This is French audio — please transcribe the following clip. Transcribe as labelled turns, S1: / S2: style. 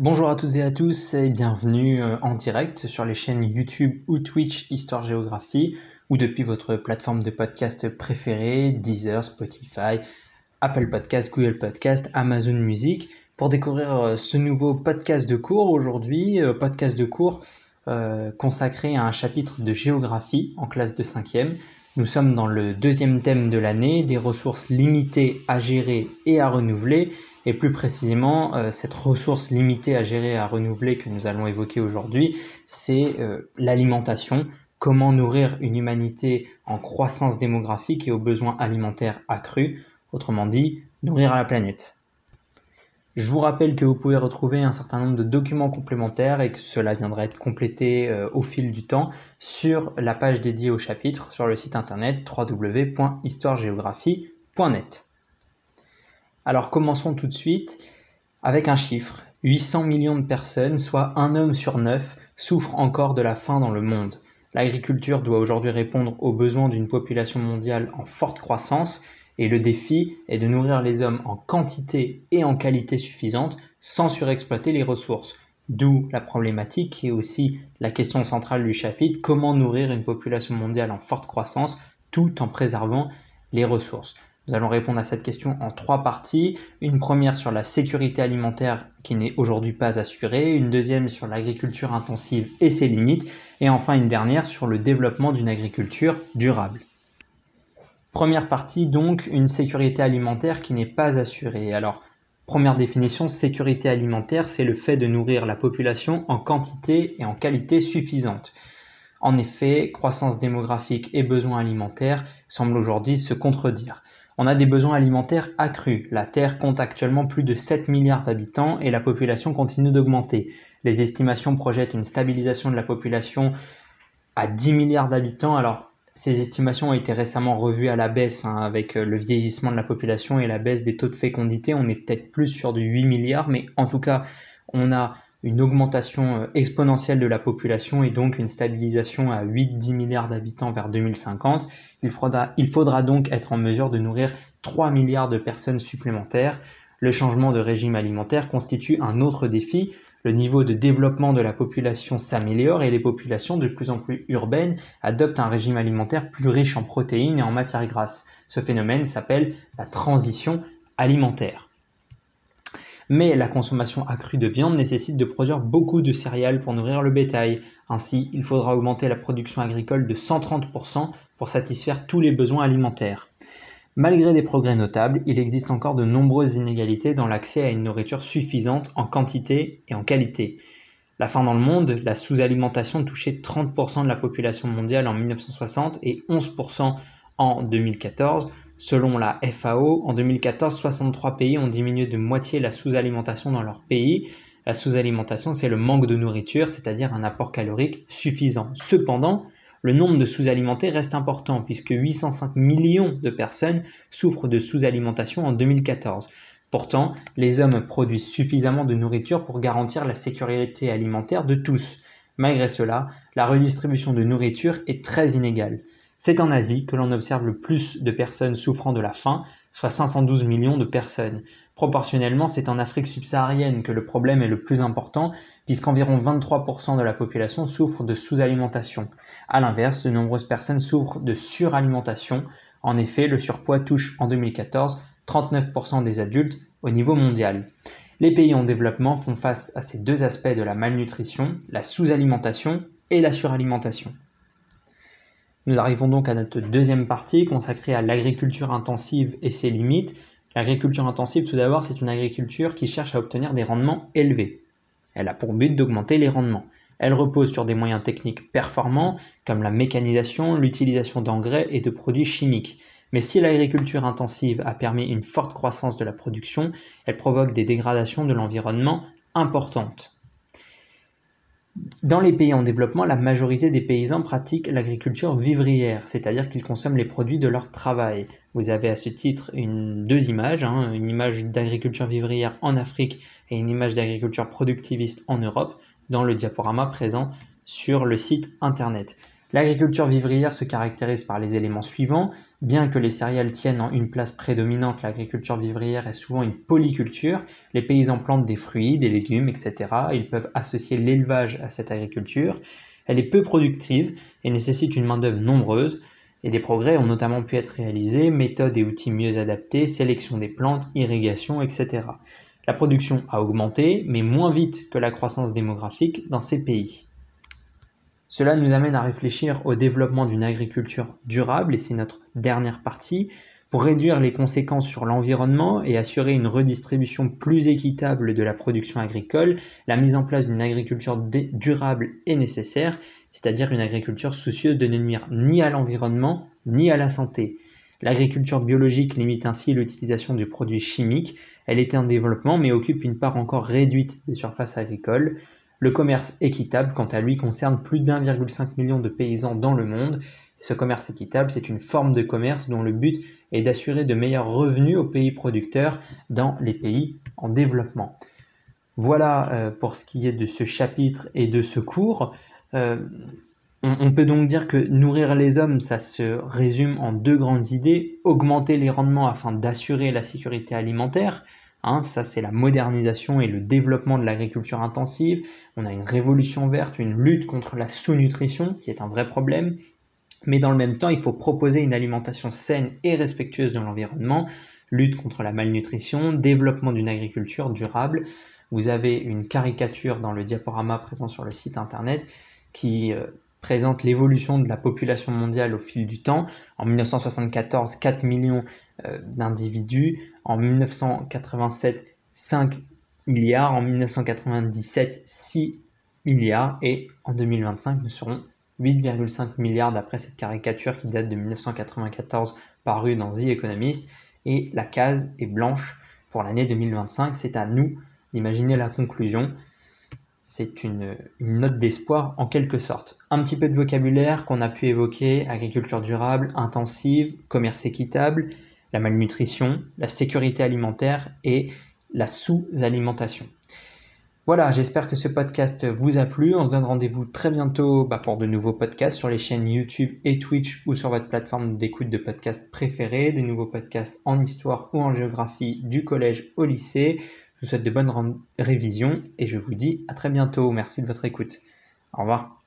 S1: Bonjour à toutes et à tous et bienvenue euh, en direct sur les chaînes YouTube ou Twitch Histoire Géographie ou depuis votre plateforme de podcast préférée, Deezer, Spotify, Apple Podcast, Google Podcast, Amazon Music pour découvrir euh, ce nouveau podcast de cours aujourd'hui, euh, podcast de cours consacré à un chapitre de géographie en classe de 5e. Nous sommes dans le deuxième thème de l'année, des ressources limitées à gérer et à renouveler et plus précisément, euh, cette ressource limitée à gérer et à renouveler que nous allons évoquer aujourd'hui, c'est euh, l'alimentation. Comment nourrir une humanité en croissance démographique et aux besoins alimentaires accrus, autrement dit, nourrir la planète. Je vous rappelle que vous pouvez retrouver un certain nombre de documents complémentaires et que cela viendra être complété euh, au fil du temps sur la page dédiée au chapitre sur le site internet www.histoiregéographie.net. Alors commençons tout de suite avec un chiffre. 800 millions de personnes, soit un homme sur neuf, souffrent encore de la faim dans le monde. L'agriculture doit aujourd'hui répondre aux besoins d'une population mondiale en forte croissance et le défi est de nourrir les hommes en quantité et en qualité suffisante sans surexploiter les ressources. D'où la problématique et aussi la question centrale du chapitre, comment nourrir une population mondiale en forte croissance tout en préservant les ressources. Nous allons répondre à cette question en trois parties. Une première sur la sécurité alimentaire qui n'est aujourd'hui pas assurée, une deuxième sur l'agriculture intensive et ses limites, et enfin une dernière sur le développement d'une agriculture durable. Première partie donc, une sécurité alimentaire qui n'est pas assurée. Alors, première définition, sécurité alimentaire, c'est le fait de nourrir la population en quantité et en qualité suffisante. En effet, croissance démographique et besoins alimentaires semblent aujourd'hui se contredire. On a des besoins alimentaires accrus. La Terre compte actuellement plus de 7 milliards d'habitants et la population continue d'augmenter. Les estimations projettent une stabilisation de la population à 10 milliards d'habitants. Alors, ces estimations ont été récemment revues à la baisse hein, avec euh, le vieillissement de la population et la baisse des taux de fécondité. On est peut-être plus sur du 8 milliards, mais en tout cas, on a une augmentation euh, exponentielle de la population et donc une stabilisation à 8-10 milliards d'habitants vers 2050. Il faudra, il faudra donc être en mesure de nourrir 3 milliards de personnes supplémentaires. Le changement de régime alimentaire constitue un autre défi. Le niveau de développement de la population s'améliore et les populations de plus en plus urbaines adoptent un régime alimentaire plus riche en protéines et en matières grasses. Ce phénomène s'appelle la transition alimentaire. Mais la consommation accrue de viande nécessite de produire beaucoup de céréales pour nourrir le bétail. Ainsi, il faudra augmenter la production agricole de 130% pour satisfaire tous les besoins alimentaires. Malgré des progrès notables, il existe encore de nombreuses inégalités dans l'accès à une nourriture suffisante en quantité et en qualité. La faim dans le monde, la sous-alimentation touchait 30% de la population mondiale en 1960 et 11% en 2014. Selon la FAO, en 2014, 63 pays ont diminué de moitié la sous-alimentation dans leur pays. La sous-alimentation, c'est le manque de nourriture, c'est-à-dire un apport calorique suffisant. Cependant, le nombre de sous-alimentés reste important puisque 805 millions de personnes souffrent de sous-alimentation en 2014. Pourtant, les hommes produisent suffisamment de nourriture pour garantir la sécurité alimentaire de tous. Malgré cela, la redistribution de nourriture est très inégale. C'est en Asie que l'on observe le plus de personnes souffrant de la faim, soit 512 millions de personnes. Proportionnellement, c'est en Afrique subsaharienne que le problème est le plus important, puisqu'environ 23% de la population souffre de sous-alimentation. A l'inverse, de nombreuses personnes souffrent de suralimentation. En effet, le surpoids touche en 2014 39% des adultes au niveau mondial. Les pays en développement font face à ces deux aspects de la malnutrition, la sous-alimentation et la suralimentation. Nous arrivons donc à notre deuxième partie consacrée à l'agriculture intensive et ses limites. L'agriculture intensive, tout d'abord, c'est une agriculture qui cherche à obtenir des rendements élevés. Elle a pour but d'augmenter les rendements. Elle repose sur des moyens techniques performants comme la mécanisation, l'utilisation d'engrais et de produits chimiques. Mais si l'agriculture intensive a permis une forte croissance de la production, elle provoque des dégradations de l'environnement importantes. Dans les pays en développement, la majorité des paysans pratiquent l'agriculture vivrière, c'est-à-dire qu'ils consomment les produits de leur travail. Vous avez à ce titre deux images, hein, une image d'agriculture vivrière en Afrique et une image d'agriculture productiviste en Europe, dans le diaporama présent sur le site internet. L'agriculture vivrière se caractérise par les éléments suivants. Bien que les céréales tiennent en une place prédominante, l'agriculture vivrière est souvent une polyculture. Les paysans plantent des fruits, des légumes, etc. Ils peuvent associer l'élevage à cette agriculture. Elle est peu productive et nécessite une main-d'œuvre nombreuse. Et des progrès ont notamment pu être réalisés, méthodes et outils mieux adaptés, sélection des plantes, irrigation, etc. La production a augmenté, mais moins vite que la croissance démographique dans ces pays. Cela nous amène à réfléchir au développement d'une agriculture durable, et c'est notre dernière partie, pour réduire les conséquences sur l'environnement et assurer une redistribution plus équitable de la production agricole, la mise en place d'une agriculture durable est nécessaire, c'est-à-dire une agriculture soucieuse de ne nuire ni à l'environnement ni à la santé. L'agriculture biologique limite ainsi l'utilisation de produits chimiques, elle était en développement mais occupe une part encore réduite des surfaces agricoles. Le commerce équitable, quant à lui, concerne plus d'1,5 million de paysans dans le monde. ce commerce équitable, c'est une forme de commerce dont le but est d'assurer de meilleurs revenus aux pays producteurs dans les pays en développement. Voilà euh, pour ce qui est de ce chapitre et de ce cours. Euh, on, on, peut donc dire que nourrir les hommes, ça se résume en deux grandes idées. Augmenter les rendements afin d'assurer la sécurité alimentaire, Hein, ça, c'est la modernisation et le développement de l'agriculture intensive. On a une révolution verte, une lutte contre la sous-nutrition, qui est un vrai problème. Mais dans le même temps, il faut proposer une alimentation saine et respectueuse de l'environnement, lutte contre la malnutrition, développement d'une agriculture durable. Vous avez une caricature dans le diaporama présent sur le site internet qui euh, présente l'évolution de la population mondiale au fil du temps. En 1974, 4 millions euh, d'individus. En 1987, 5 milliards. En 1997, 6 milliards. Et en 2025, nous serons 8,5 milliards d'après cette caricature qui date de 1994 parue dans The Economist. Et la case est blanche pour l'année 2025. C'est à nous d'imaginer la conclusion c'est une, note d'espoir en quelque sorte. Un petit peu de vocabulaire qu'on a pu évoquer, agriculture durable, intensive, commerce équitable, la malnutrition, la sécurité alimentaire et la sous-alimentation. Voilà, j'espère que ce podcast vous a plu. On se donne rendez-vous très bientôt bah, pour de nouveaux podcasts sur les chaînes YouTube et Twitch ou sur votre plateforme d'écoute de podcasts préférée, des nouveaux podcasts en histoire ou en géographie du collège au lycée. Je vous souhaite de bonnes révisions et je vous dis à très bientôt. Merci de votre écoute. Au revoir.